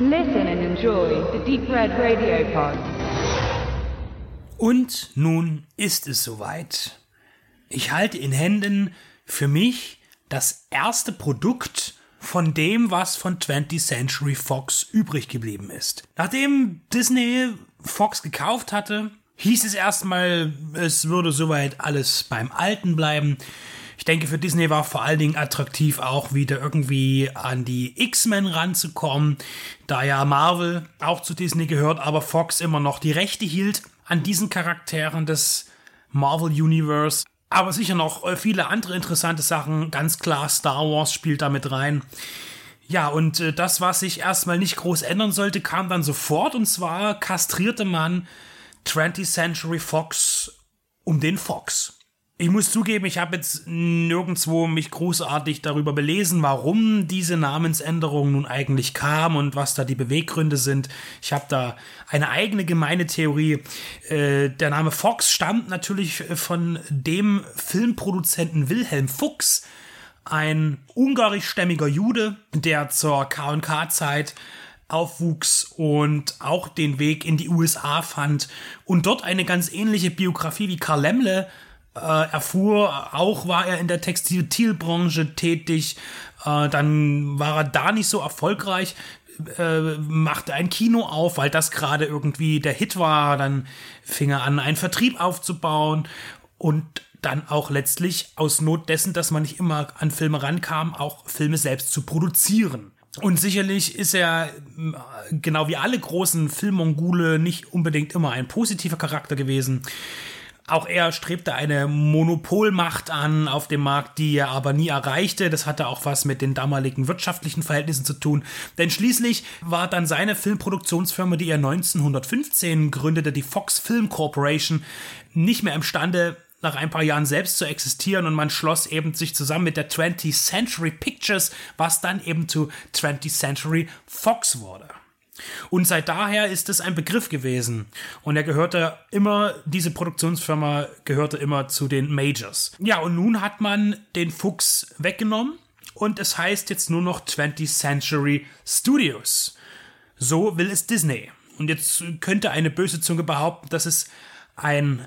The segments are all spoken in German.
Listen and enjoy the Deep Red Radio Pod. Und nun ist es soweit. Ich halte in Händen für mich das erste Produkt von dem, was von 20th Century Fox übrig geblieben ist. Nachdem Disney Fox gekauft hatte, hieß es erstmal, es würde soweit alles beim Alten bleiben. Ich denke, für Disney war vor allen Dingen attraktiv auch wieder irgendwie an die X-Men ranzukommen, da ja Marvel auch zu Disney gehört, aber Fox immer noch die Rechte hielt an diesen Charakteren des Marvel Universe. Aber sicher noch äh, viele andere interessante Sachen. Ganz klar, Star Wars spielt damit rein. Ja, und äh, das, was sich erstmal nicht groß ändern sollte, kam dann sofort. Und zwar kastrierte man 20th Century Fox um den Fox. Ich muss zugeben, ich habe jetzt nirgendwo mich großartig darüber belesen, warum diese Namensänderung nun eigentlich kam und was da die Beweggründe sind. Ich habe da eine eigene gemeine Theorie. Äh, der Name Fox stammt natürlich von dem Filmproduzenten Wilhelm Fuchs, ein ungarischstämmiger Jude, der zur K&K-Zeit aufwuchs und auch den Weg in die USA fand und dort eine ganz ähnliche Biografie wie Karl Lemle äh, erfuhr. Auch war er in der Textilbranche tätig. Äh, dann war er da nicht so erfolgreich. Äh, machte ein Kino auf, weil das gerade irgendwie der Hit war. Dann fing er an, einen Vertrieb aufzubauen und dann auch letztlich aus Not dessen, dass man nicht immer an Filme rankam, auch Filme selbst zu produzieren. Und sicherlich ist er, genau wie alle großen Filmmongule, nicht unbedingt immer ein positiver Charakter gewesen. Auch er strebte eine Monopolmacht an auf dem Markt, die er aber nie erreichte. Das hatte auch was mit den damaligen wirtschaftlichen Verhältnissen zu tun. Denn schließlich war dann seine Filmproduktionsfirma, die er 1915 gründete, die Fox Film Corporation, nicht mehr imstande, nach ein paar Jahren selbst zu existieren und man schloss eben sich zusammen mit der 20th Century Pictures, was dann eben zu 20th Century Fox wurde. Und seit daher ist es ein Begriff gewesen. Und er gehörte immer, diese Produktionsfirma gehörte immer zu den Majors. Ja, und nun hat man den Fuchs weggenommen und es heißt jetzt nur noch 20th Century Studios. So will es Disney. Und jetzt könnte eine böse Zunge behaupten, dass es ein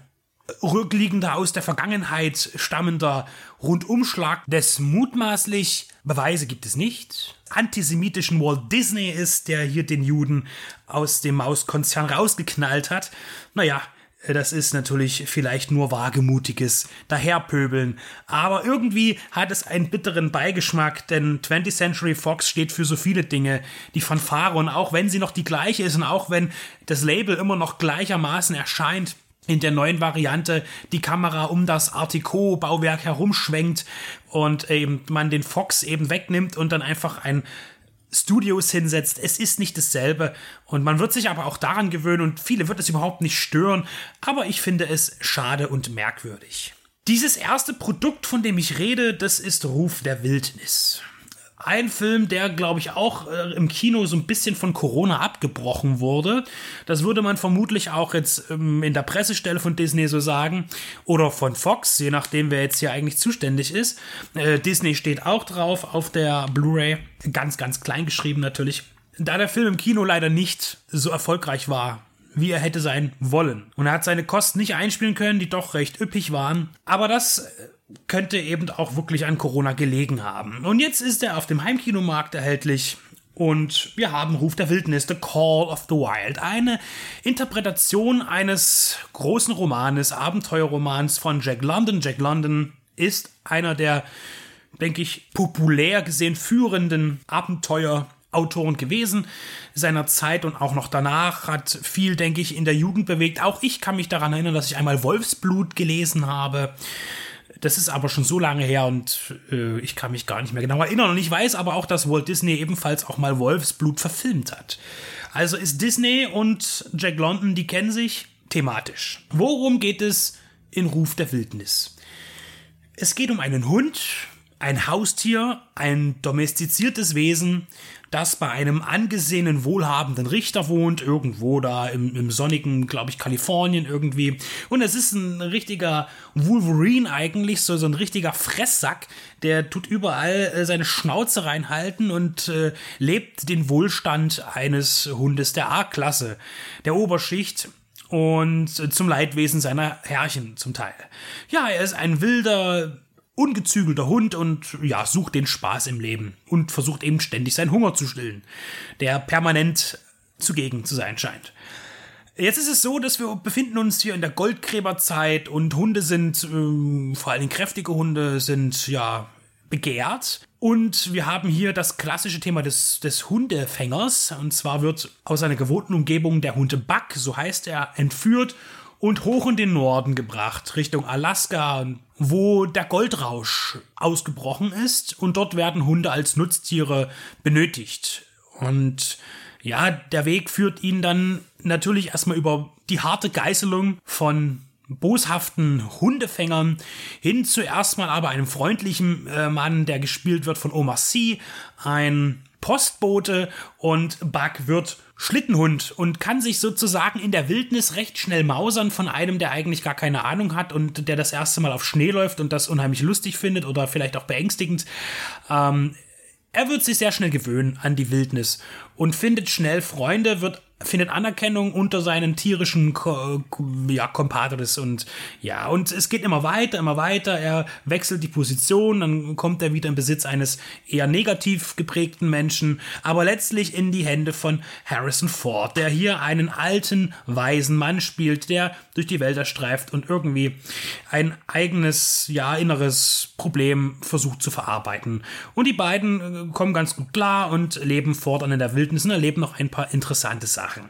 rückliegender, aus der Vergangenheit stammender Rundumschlag des mutmaßlich, Beweise gibt es nicht, antisemitischen Walt Disney ist, der hier den Juden aus dem Mauskonzern rausgeknallt hat. Naja, das ist natürlich vielleicht nur wagemutiges Daherpöbeln. Aber irgendwie hat es einen bitteren Beigeschmack, denn 20th Century Fox steht für so viele Dinge. Die Fanfare und auch wenn sie noch die gleiche ist und auch wenn das Label immer noch gleichermaßen erscheint, in der neuen Variante die Kamera um das Artico-Bauwerk herumschwenkt und eben man den Fox eben wegnimmt und dann einfach ein Studios hinsetzt. Es ist nicht dasselbe und man wird sich aber auch daran gewöhnen und viele wird es überhaupt nicht stören, aber ich finde es schade und merkwürdig. Dieses erste Produkt, von dem ich rede, das ist Ruf der Wildnis. Ein Film, der, glaube ich, auch äh, im Kino so ein bisschen von Corona abgebrochen wurde. Das würde man vermutlich auch jetzt ähm, in der Pressestelle von Disney so sagen. Oder von Fox, je nachdem, wer jetzt hier eigentlich zuständig ist. Äh, Disney steht auch drauf auf der Blu-ray. Ganz, ganz klein geschrieben natürlich. Da der Film im Kino leider nicht so erfolgreich war, wie er hätte sein wollen. Und er hat seine Kosten nicht einspielen können, die doch recht üppig waren. Aber das äh, könnte eben auch wirklich an Corona gelegen haben. Und jetzt ist er auf dem Heimkinomarkt erhältlich. Und wir haben Ruf der Wildnis, The Call of the Wild, eine Interpretation eines großen Romanes, Abenteuerromans von Jack London. Jack London ist einer der, denke ich, populär gesehen führenden Abenteuerautoren gewesen seiner Zeit und auch noch danach hat viel, denke ich, in der Jugend bewegt. Auch ich kann mich daran erinnern, dass ich einmal Wolfsblut gelesen habe. Das ist aber schon so lange her und äh, ich kann mich gar nicht mehr genau erinnern. Und ich weiß aber auch, dass Walt Disney ebenfalls auch mal Wolfsblut verfilmt hat. Also ist Disney und Jack London, die kennen sich thematisch. Worum geht es in Ruf der Wildnis? Es geht um einen Hund, ein Haustier, ein domestiziertes Wesen, das bei einem angesehenen, wohlhabenden Richter wohnt, irgendwo da im, im sonnigen, glaube ich, Kalifornien irgendwie. Und es ist ein richtiger Wolverine eigentlich, so, so ein richtiger Fresssack, der tut überall äh, seine Schnauze reinhalten und äh, lebt den Wohlstand eines Hundes der A-Klasse, der Oberschicht und äh, zum Leidwesen seiner Herrchen zum Teil. Ja, er ist ein wilder, ungezügelter Hund und ja, sucht den Spaß im Leben und versucht eben ständig seinen Hunger zu stillen, der permanent zugegen zu sein scheint. Jetzt ist es so, dass wir befinden uns hier in der Goldgräberzeit und Hunde sind, äh, vor allem kräftige Hunde, sind ja begehrt. Und wir haben hier das klassische Thema des, des Hundefängers. Und zwar wird aus einer gewohnten Umgebung der Hunde Buck, so heißt er, entführt und hoch in den Norden gebracht, Richtung Alaska, wo der Goldrausch ausgebrochen ist und dort werden Hunde als Nutztiere benötigt. Und ja, der Weg führt ihn dann natürlich erstmal über die harte Geißelung von boshaften Hundefängern hin zuerst mal aber einem freundlichen äh, Mann, der gespielt wird von Omar Sy, ein Postbote und Buck wird Schlittenhund und kann sich sozusagen in der Wildnis recht schnell mausern von einem, der eigentlich gar keine Ahnung hat und der das erste Mal auf Schnee läuft und das unheimlich lustig findet oder vielleicht auch beängstigend. Ähm, er wird sich sehr schnell gewöhnen an die Wildnis und findet schnell Freunde, wird findet Anerkennung unter seinen tierischen Ko ja, Compadres und ja, und es geht immer weiter, immer weiter. Er wechselt die Position, dann kommt er wieder in Besitz eines eher negativ geprägten Menschen, aber letztlich in die Hände von Harrison Ford, der hier einen alten, weisen Mann spielt, der durch die Wälder streift und irgendwie ein eigenes, ja, inneres Problem versucht zu verarbeiten. Und die beiden äh, kommen ganz gut klar und leben fortan in der Wildnis und erleben noch ein paar interessante Sachen. Sachen.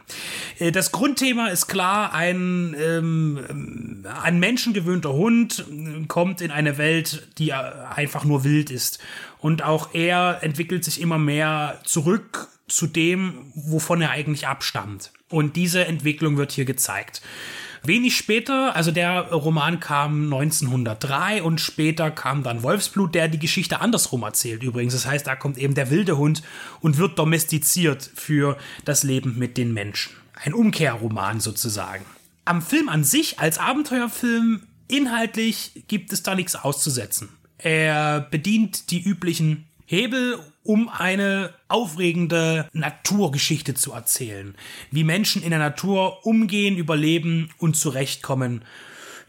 Äh, das Grundthema ist klar, ein ähm, an Menschen gewöhnter Hund äh, kommt in eine Welt, die einfach nur wild ist. Und auch er entwickelt sich immer mehr zurück zu dem, wovon er eigentlich abstammt. Und diese Entwicklung wird hier gezeigt. Wenig später, also der Roman kam 1903 und später kam dann Wolfsblut, der die Geschichte andersrum erzählt übrigens. Das heißt, da kommt eben der wilde Hund und wird domestiziert für das Leben mit den Menschen. Ein Umkehrroman sozusagen. Am Film an sich als Abenteuerfilm inhaltlich gibt es da nichts auszusetzen. Er bedient die üblichen Hebel, um eine aufregende Naturgeschichte zu erzählen. Wie Menschen in der Natur umgehen, überleben und zurechtkommen.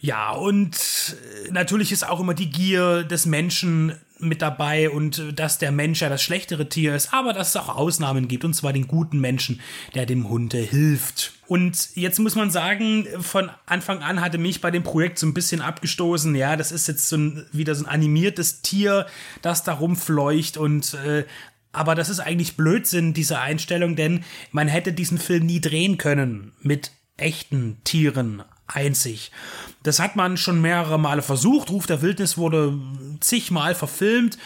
Ja, und natürlich ist auch immer die Gier des Menschen mit dabei und dass der Mensch ja das schlechtere Tier ist, aber dass es auch Ausnahmen gibt, und zwar den guten Menschen, der dem Hunde hilft. Und jetzt muss man sagen, von Anfang an hatte mich bei dem Projekt so ein bisschen abgestoßen. Ja, das ist jetzt so ein, wieder so ein animiertes Tier, das da rumfleucht und äh, aber das ist eigentlich Blödsinn, diese Einstellung, denn man hätte diesen Film nie drehen können mit echten Tieren einzig. Das hat man schon mehrere Male versucht. Ruf der Wildnis wurde zigmal verfilmt.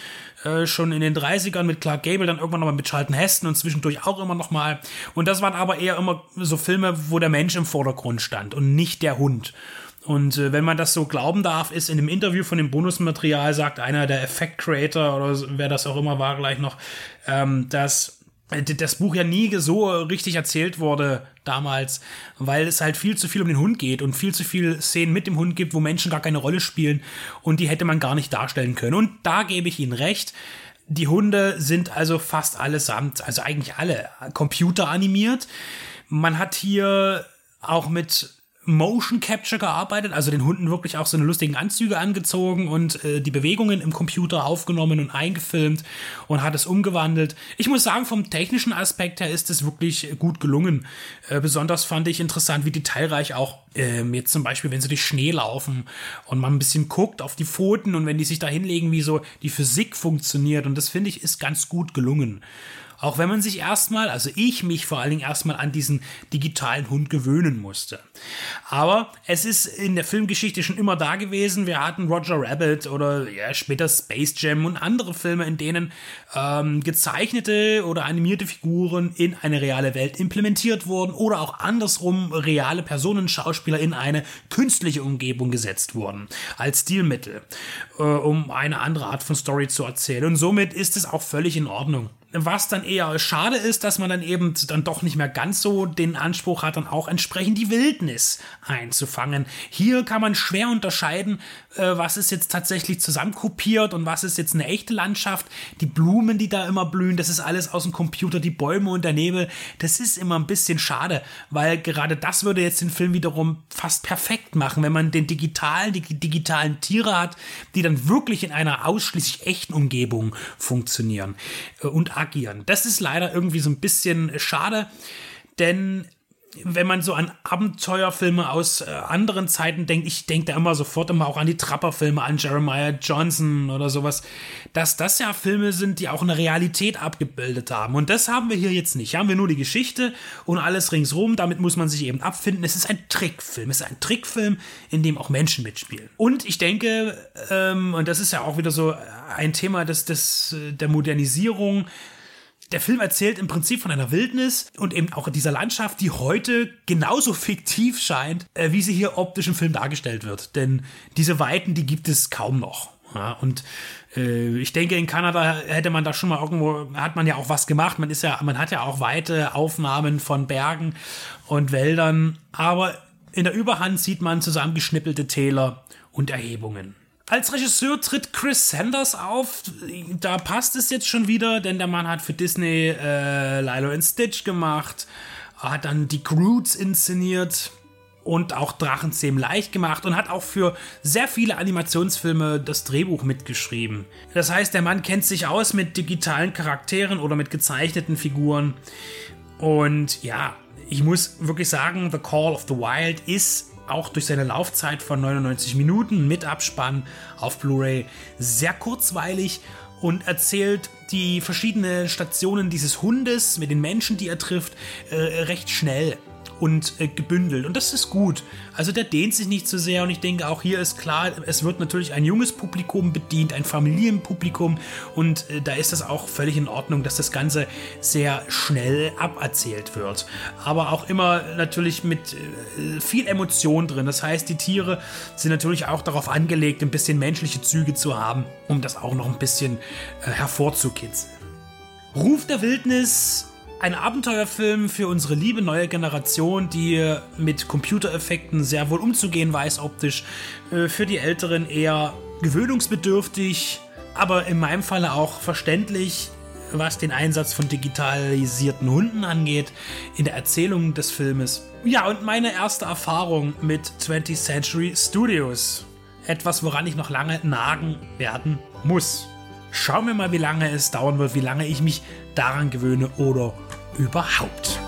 Äh, schon in den 30ern mit Clark Gable, dann irgendwann nochmal mit Charlton Heston und zwischendurch auch immer nochmal. Und das waren aber eher immer so Filme, wo der Mensch im Vordergrund stand und nicht der Hund. Und äh, wenn man das so glauben darf, ist in dem Interview von dem Bonusmaterial, sagt einer der Effect Creator oder wer das auch immer war gleich noch, ähm, dass das Buch ja nie so richtig erzählt wurde damals, weil es halt viel zu viel um den Hund geht und viel zu viele Szenen mit dem Hund gibt, wo Menschen gar keine Rolle spielen und die hätte man gar nicht darstellen können. Und da gebe ich Ihnen recht. Die Hunde sind also fast allesamt, also eigentlich alle computeranimiert. Man hat hier auch mit Motion Capture gearbeitet, also den Hunden wirklich auch so eine lustigen Anzüge angezogen und äh, die Bewegungen im Computer aufgenommen und eingefilmt und hat es umgewandelt. Ich muss sagen, vom technischen Aspekt her ist es wirklich gut gelungen. Äh, besonders fand ich interessant, wie detailreich auch ähm, jetzt zum Beispiel, wenn sie durch Schnee laufen und man ein bisschen guckt auf die Pfoten und wenn die sich da hinlegen, wie so die Physik funktioniert und das finde ich ist ganz gut gelungen. Auch wenn man sich erstmal, also ich mich vor allen Dingen erstmal an diesen digitalen Hund gewöhnen musste. Aber es ist in der Filmgeschichte schon immer da gewesen. Wir hatten Roger Rabbit oder ja, später Space Jam und andere Filme, in denen ähm, gezeichnete oder animierte Figuren in eine reale Welt implementiert wurden oder auch andersrum reale Personen, Schauspieler in eine künstliche Umgebung gesetzt wurden als Stilmittel, äh, um eine andere Art von Story zu erzählen. Und somit ist es auch völlig in Ordnung. Was dann eher schade ist, dass man dann eben dann doch nicht mehr ganz so den Anspruch hat, dann auch entsprechend die Wildnis einzufangen. Hier kann man schwer unterscheiden, äh, was ist jetzt tatsächlich zusammenkopiert und was ist jetzt eine echte Landschaft. Die Blumen, die da immer blühen, das ist alles aus dem Computer, die Bäume und der Nebel. Das ist immer ein bisschen schade, weil gerade das würde jetzt den Film wiederum fast perfekt machen, wenn man den digitalen, die digitalen Tiere hat, die dann wirklich in einer ausschließlich echten Umgebung funktionieren äh, und agieren. Das ist leider irgendwie so ein bisschen schade, denn wenn man so an Abenteuerfilme aus äh, anderen Zeiten denkt, ich denke da immer sofort immer auch an die Trapper-Filme, an Jeremiah Johnson oder sowas, dass das ja Filme sind, die auch eine Realität abgebildet haben. Und das haben wir hier jetzt nicht. Haben wir nur die Geschichte und alles ringsrum. Damit muss man sich eben abfinden. Es ist ein Trickfilm. Es ist ein Trickfilm, in dem auch Menschen mitspielen. Und ich denke, ähm, und das ist ja auch wieder so ein Thema des, des, der Modernisierung, der Film erzählt im Prinzip von einer Wildnis und eben auch dieser Landschaft, die heute genauso fiktiv scheint, äh, wie sie hier optisch im Film dargestellt wird. Denn diese Weiten, die gibt es kaum noch. Ja, und äh, ich denke, in Kanada hätte man da schon mal irgendwo, hat man ja auch was gemacht. Man ist ja, man hat ja auch weite Aufnahmen von Bergen und Wäldern, aber in der Überhand sieht man zusammengeschnippelte Täler und Erhebungen. Als Regisseur tritt Chris Sanders auf. Da passt es jetzt schon wieder, denn der Mann hat für Disney äh, Lilo and Stitch gemacht, hat dann die Groots inszeniert und auch Drachenzähm leicht gemacht und hat auch für sehr viele Animationsfilme das Drehbuch mitgeschrieben. Das heißt, der Mann kennt sich aus mit digitalen Charakteren oder mit gezeichneten Figuren. Und ja, ich muss wirklich sagen, The Call of the Wild ist auch durch seine Laufzeit von 99 Minuten mit Abspann auf Blu-ray sehr kurzweilig und erzählt die verschiedenen Stationen dieses Hundes mit den Menschen, die er trifft, äh, recht schnell und äh, gebündelt. Und das ist gut. Also der dehnt sich nicht zu so sehr und ich denke auch hier ist klar, es wird natürlich ein junges Publikum bedient, ein Familienpublikum und äh, da ist das auch völlig in Ordnung, dass das Ganze sehr schnell aberzählt wird. Aber auch immer natürlich mit äh, viel Emotion drin. Das heißt, die Tiere sind natürlich auch darauf angelegt, ein bisschen menschliche Züge zu haben, um das auch noch ein bisschen äh, hervorzukitzeln. Ruf der Wildnis ein Abenteuerfilm für unsere liebe neue Generation, die mit Computereffekten sehr wohl umzugehen weiß optisch. Äh, für die Älteren eher gewöhnungsbedürftig, aber in meinem Falle auch verständlich, was den Einsatz von digitalisierten Hunden angeht, in der Erzählung des Filmes. Ja, und meine erste Erfahrung mit 20th Century Studios. Etwas, woran ich noch lange nagen werden muss. Schauen wir mal, wie lange es dauern wird, wie lange ich mich daran gewöhne oder überhaupt.